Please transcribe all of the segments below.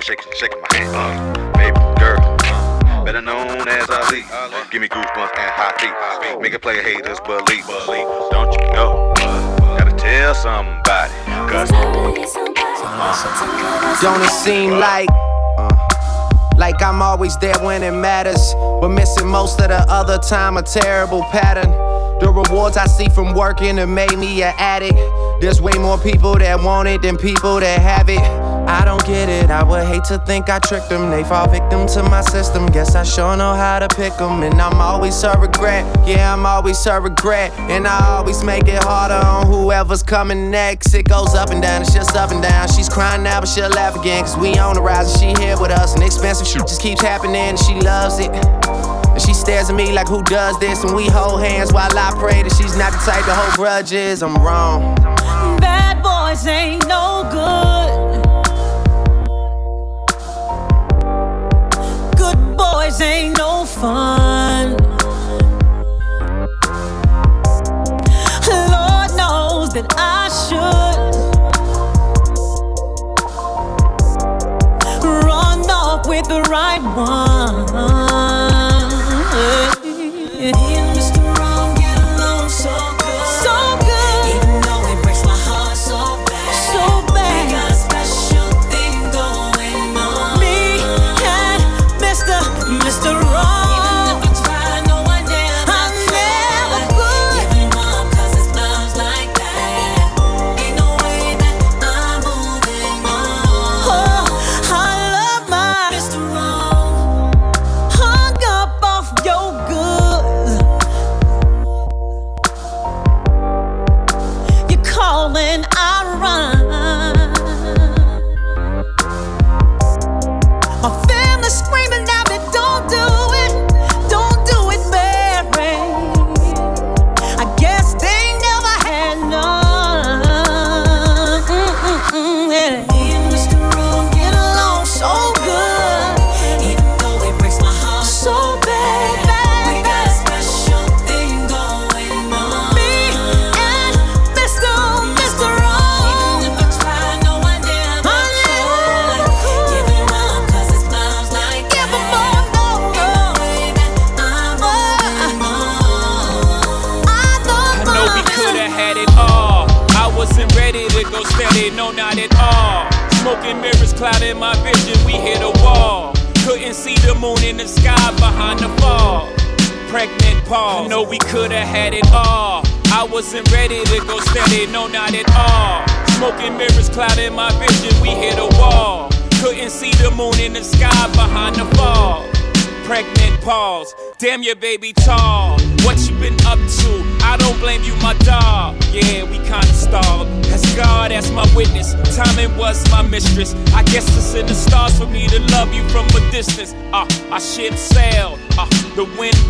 was shaking, shaking my hand. Uh, baby girl, uh, better known as Ali. Give me goosebumps and high heat. Make a play haters believe. Don't you know? Gotta tell somebody. Cause don't it seem like uh, like I'm always there when it matters, but missing most of the other time a terrible pattern. The rewards I see from working have made me an addict. There's way more people that want it than people that have it. I don't get it, I would hate to think I tricked them. They fall victim to my system. Guess I sure know how to pick them. And I'm always her regret. Yeah, I'm always her regret. And I always make it harder on whoever's coming next. It goes up and down, it's just up and down. She's crying now, but she'll laugh again. Cause we on the rise and she here with us. And expensive shit just keeps happening and she loves it. And she stares at me like, who does this? And we hold hands while I pray that she's not the type to hold grudges. I'm wrong. Bad boys ain't no good. boys ain't no fun. Lord knows that I should run off with the right one.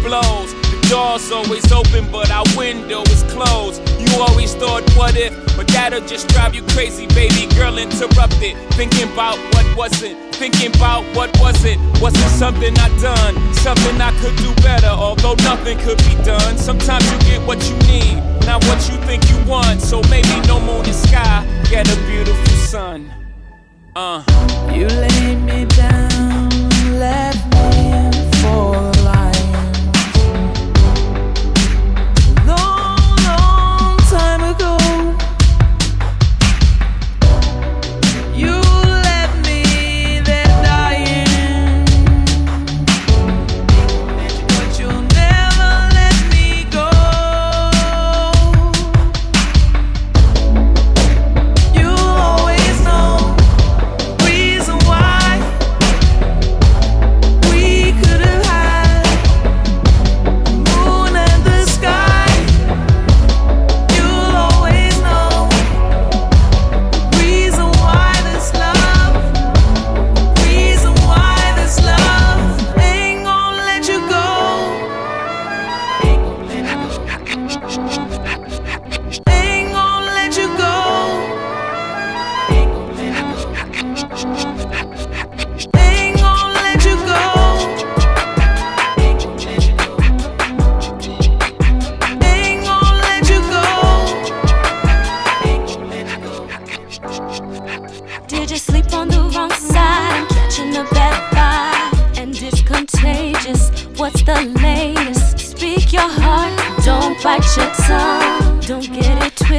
Blows. The door's always open, but our window is closed. You always thought, what if? But that'll just drive you crazy, baby girl. Interrupted, thinking about what wasn't. Thinking about what wasn't. Wasn't something I done, something I could do better. Although nothing could be done. Sometimes you get what you need, not what you think you want. So maybe no moon and sky, get a beautiful sun. Uh. You laid me down, left me for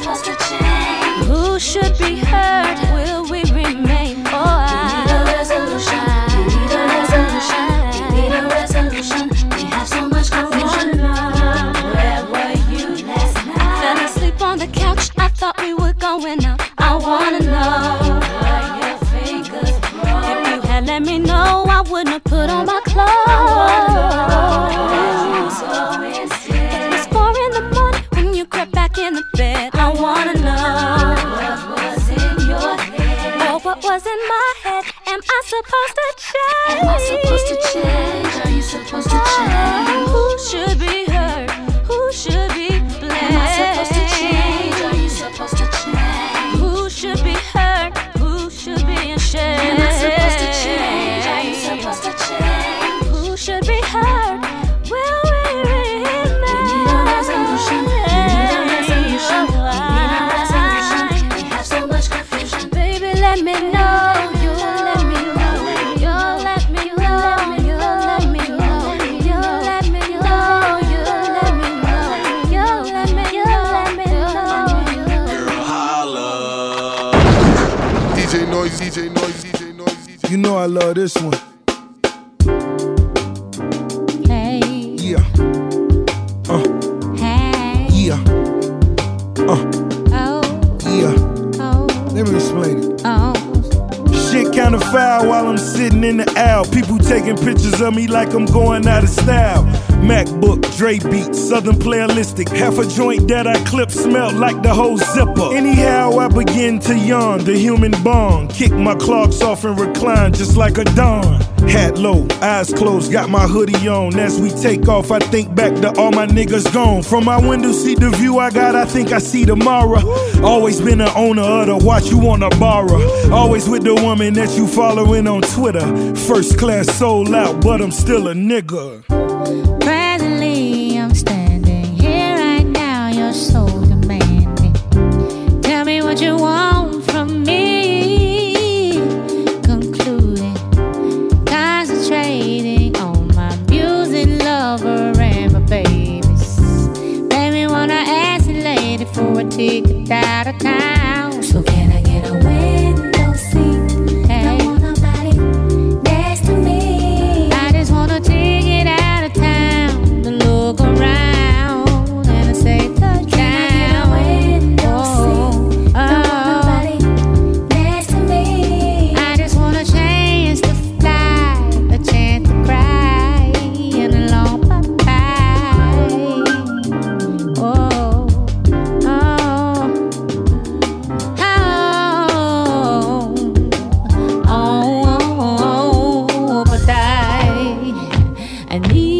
supposed to change? Who should be hurt? You know I love this one. Hey. Yeah. Uh. Hey. Yeah. Uh. Oh. Yeah. Oh. Let me explain it. Oh. Shit kinda foul while I'm sitting in the aisle. People taking pictures of me like I'm going out of style. MacBook, Dre beat, Southern playalistic. Half a joint that I clip smelled like the whole zipper. Anyhow, I begin to yawn, the human bond. Kick my clogs off and recline just like a don. Hat low, eyes closed, got my hoodie on. As we take off, I think back to all my niggas gone. From my window seat, the view I got, I think I see tomorrow. Always been the owner of the watch you wanna borrow. Always with the woman that you following on Twitter. First class sold out, but I'm still a nigga.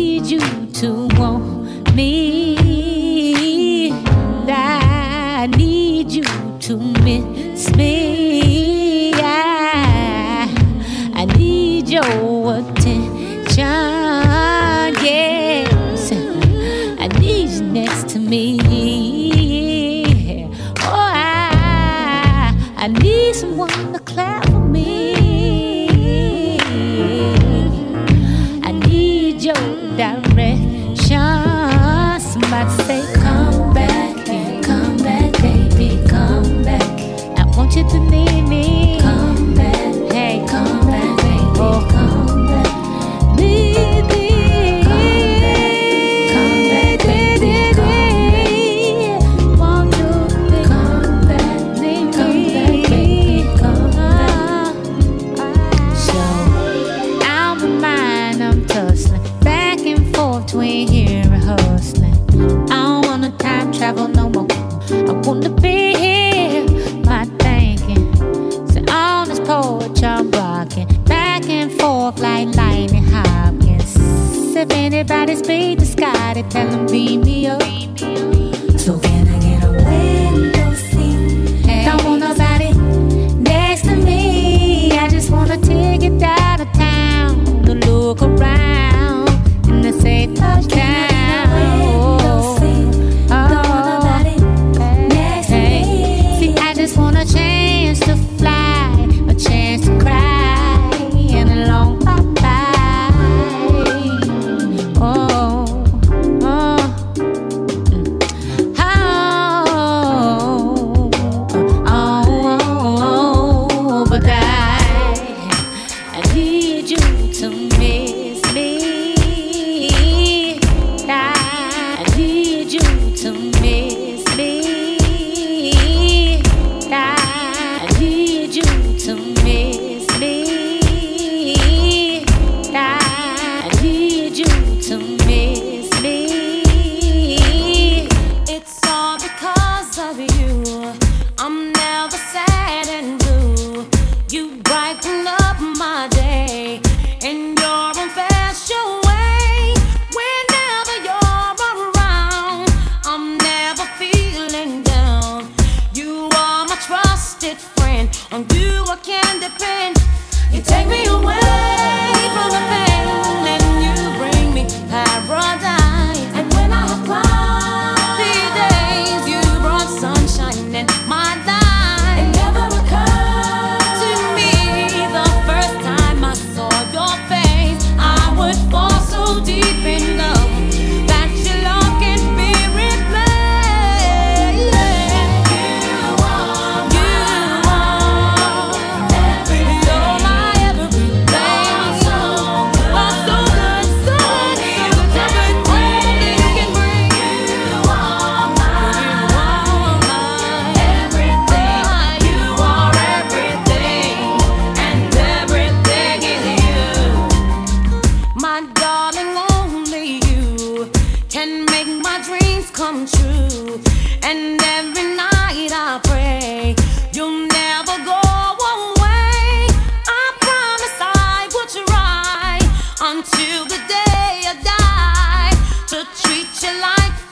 need you to want me. I need you to miss me.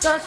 One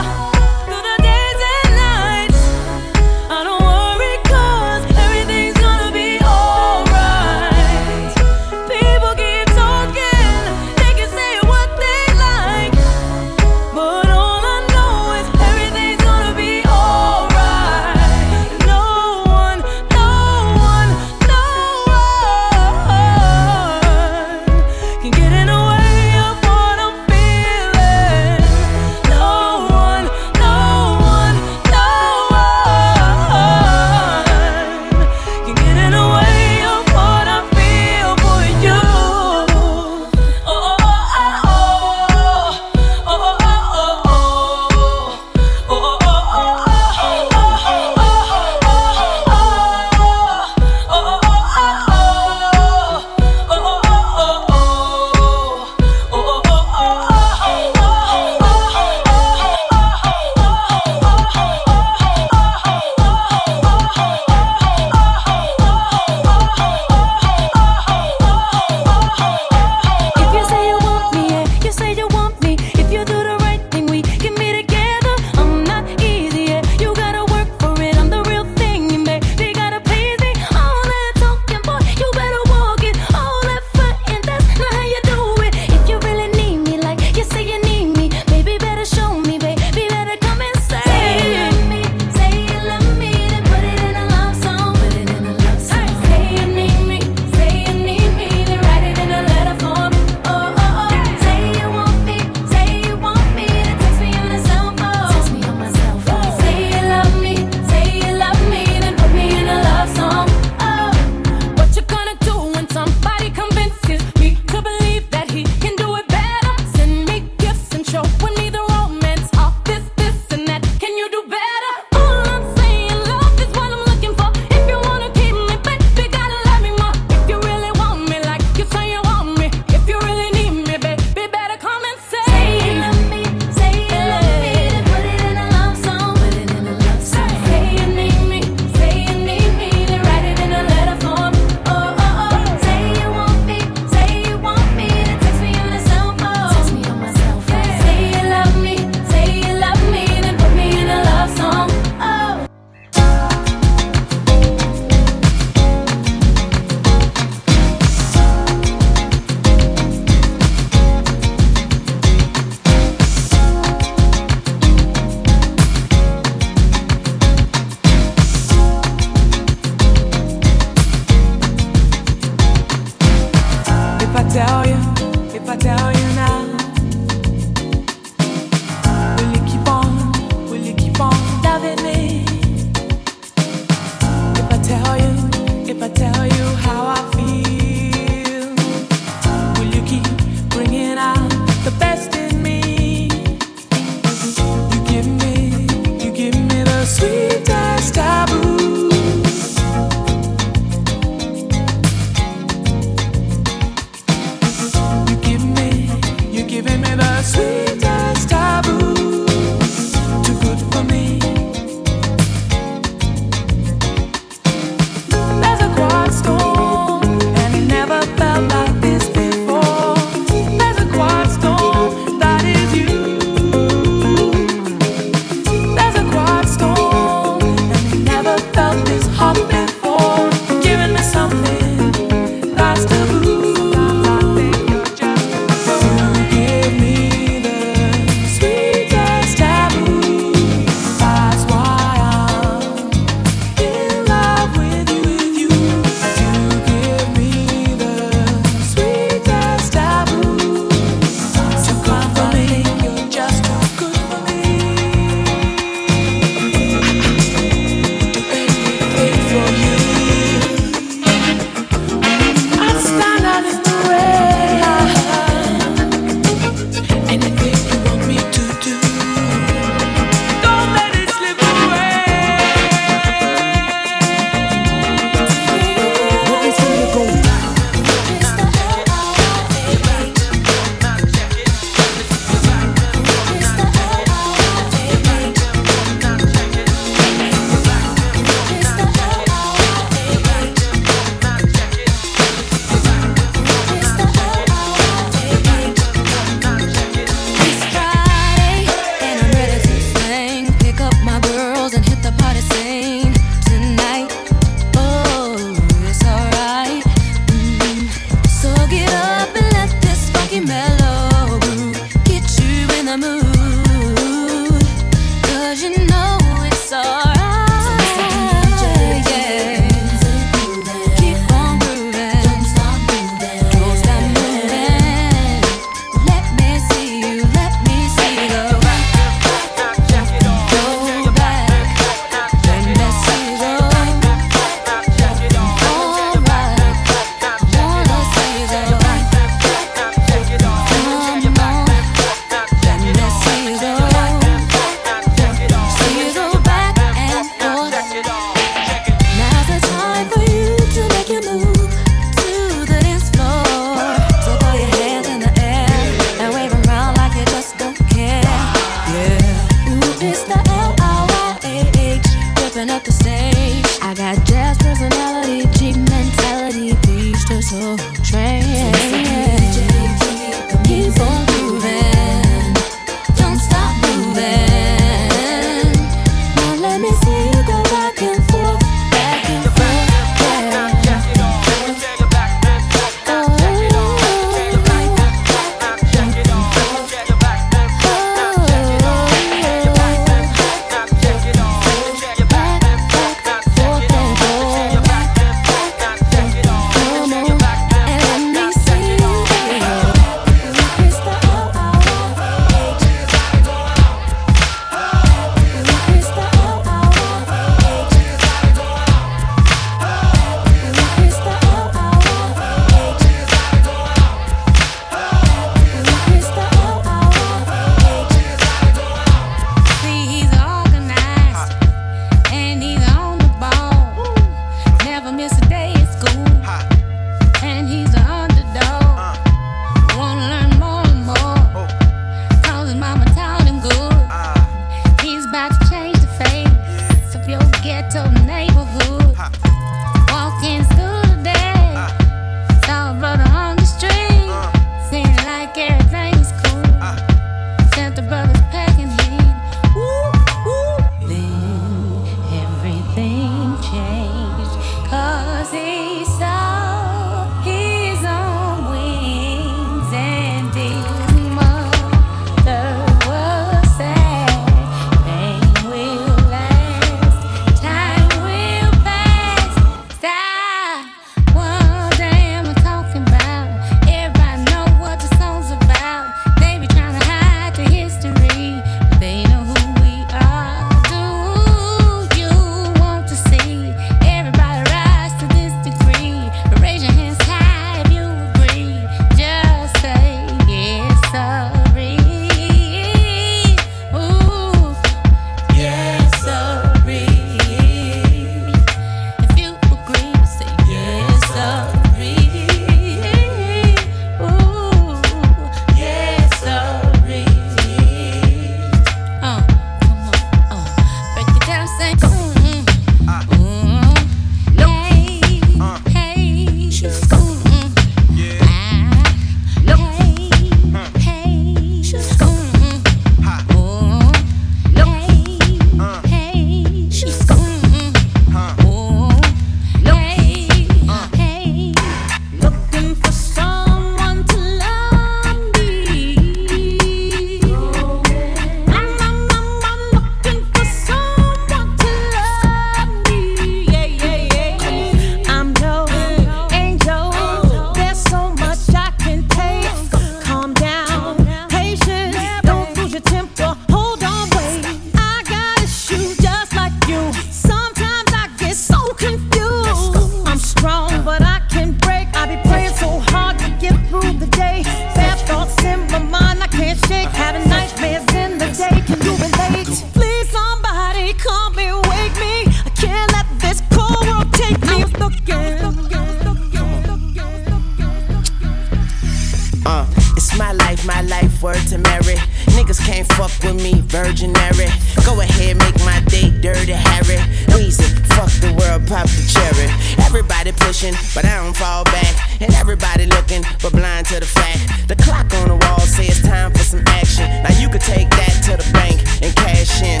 everybody pushing, but I don't fall back. And everybody looking, but blind to the fact. The clock on the wall says time for some action. Now you could take that to the bank and cash in.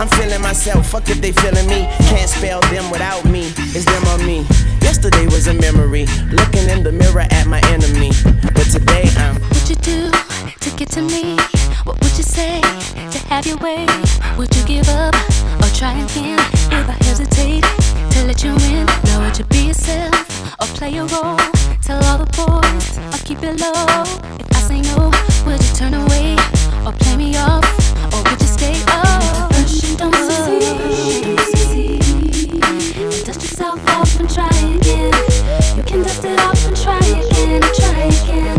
I'm feeling myself, fuck if they feeling me. Can't spell them without me, it's them on me. Yesterday was a memory, looking in the mirror at my enemy. But today I'm. What you do to get to me? What would you say to have your way? Would you give up or try again? If I hesitate to let you in, now would you be yourself or play a role? Tell all the boys or keep it low. If I say no, would you turn away or play me off? Or would you stay up? Oh, you don't succeed. You dust yourself off and try again. You can dust it off and try again, try again.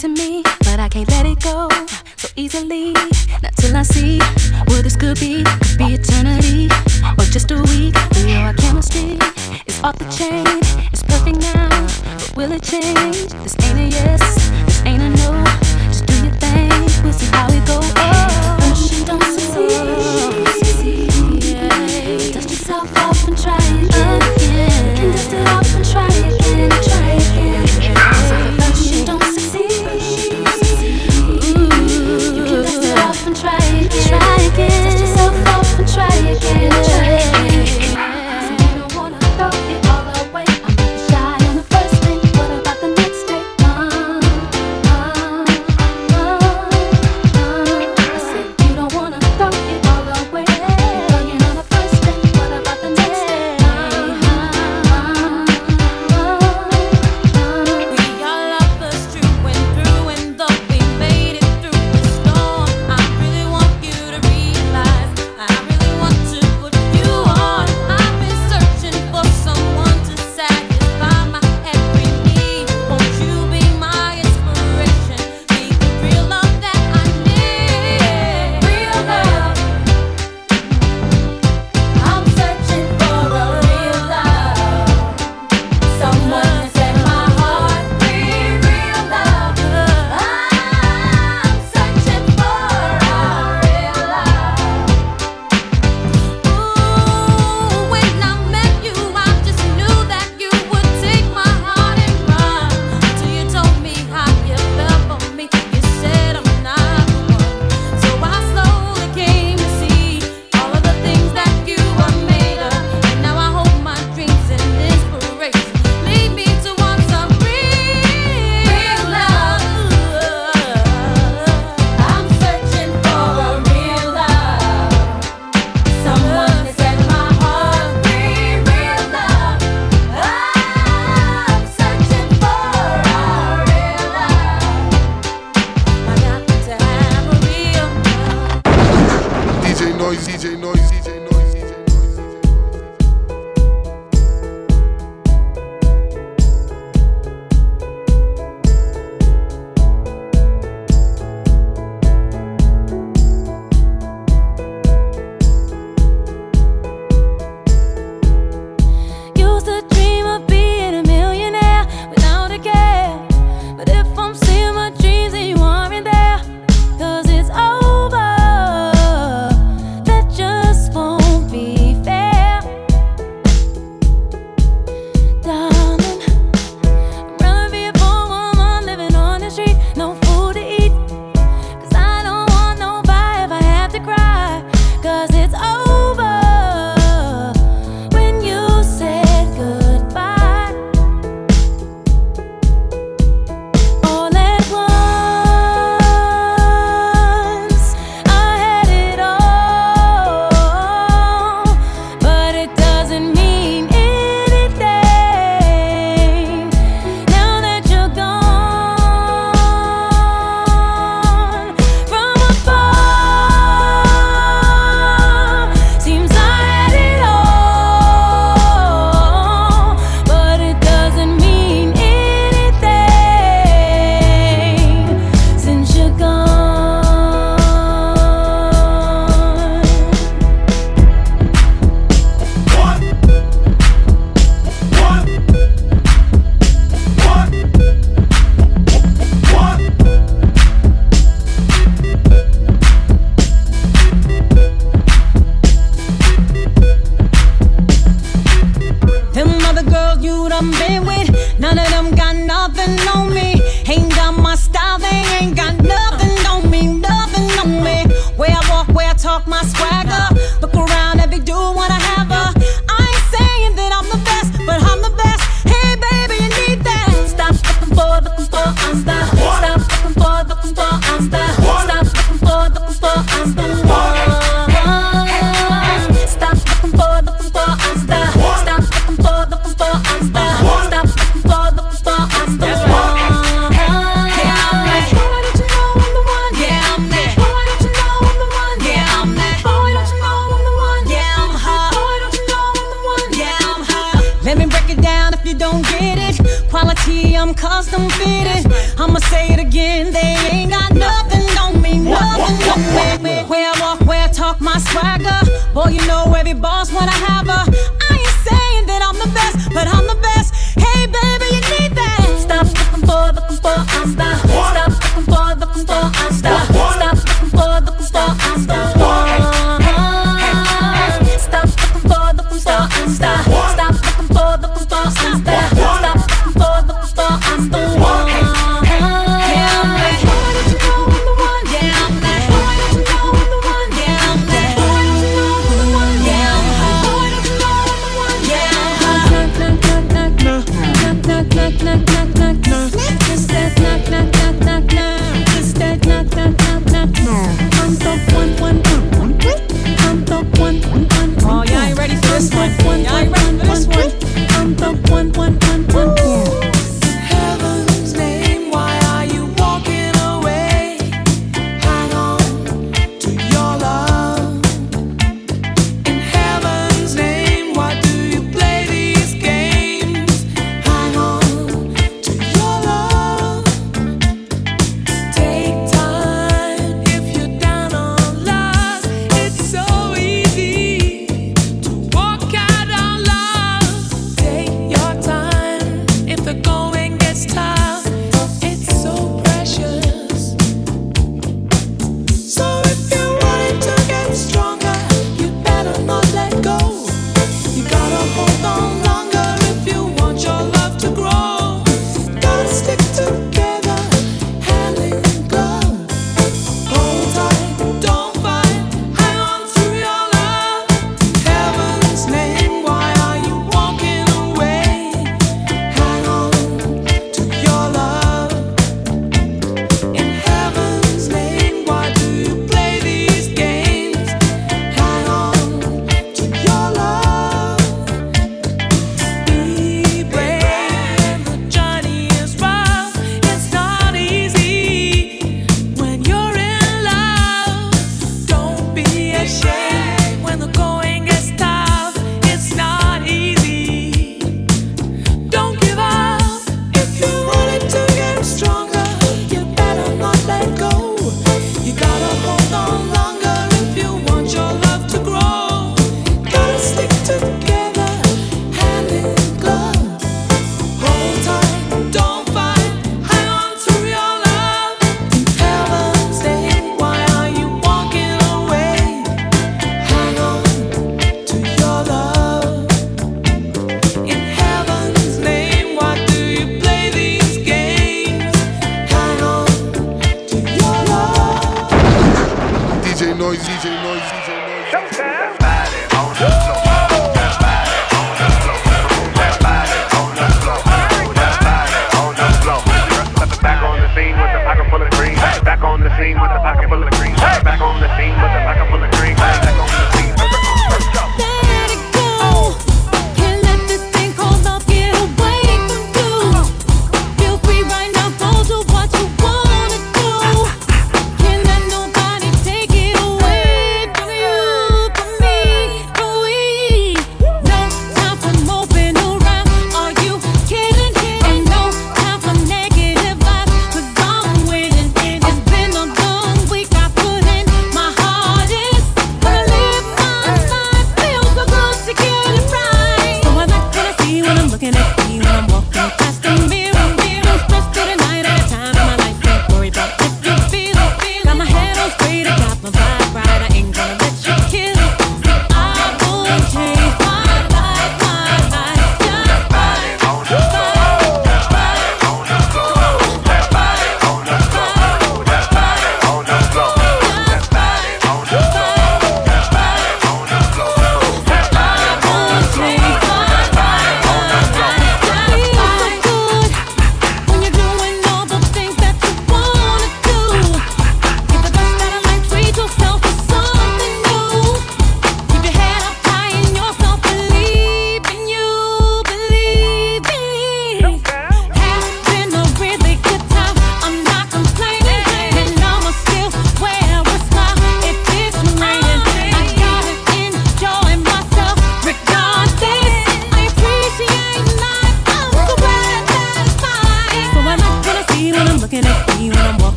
to me, but I can't let it go so easily. Not till I see what this could be. Could be eternity or just a week. We know our chemistry is off the chain. It's perfect now, but will it change? This ain't a yes, this ain't a no. Just do your thing, we'll see how it goes.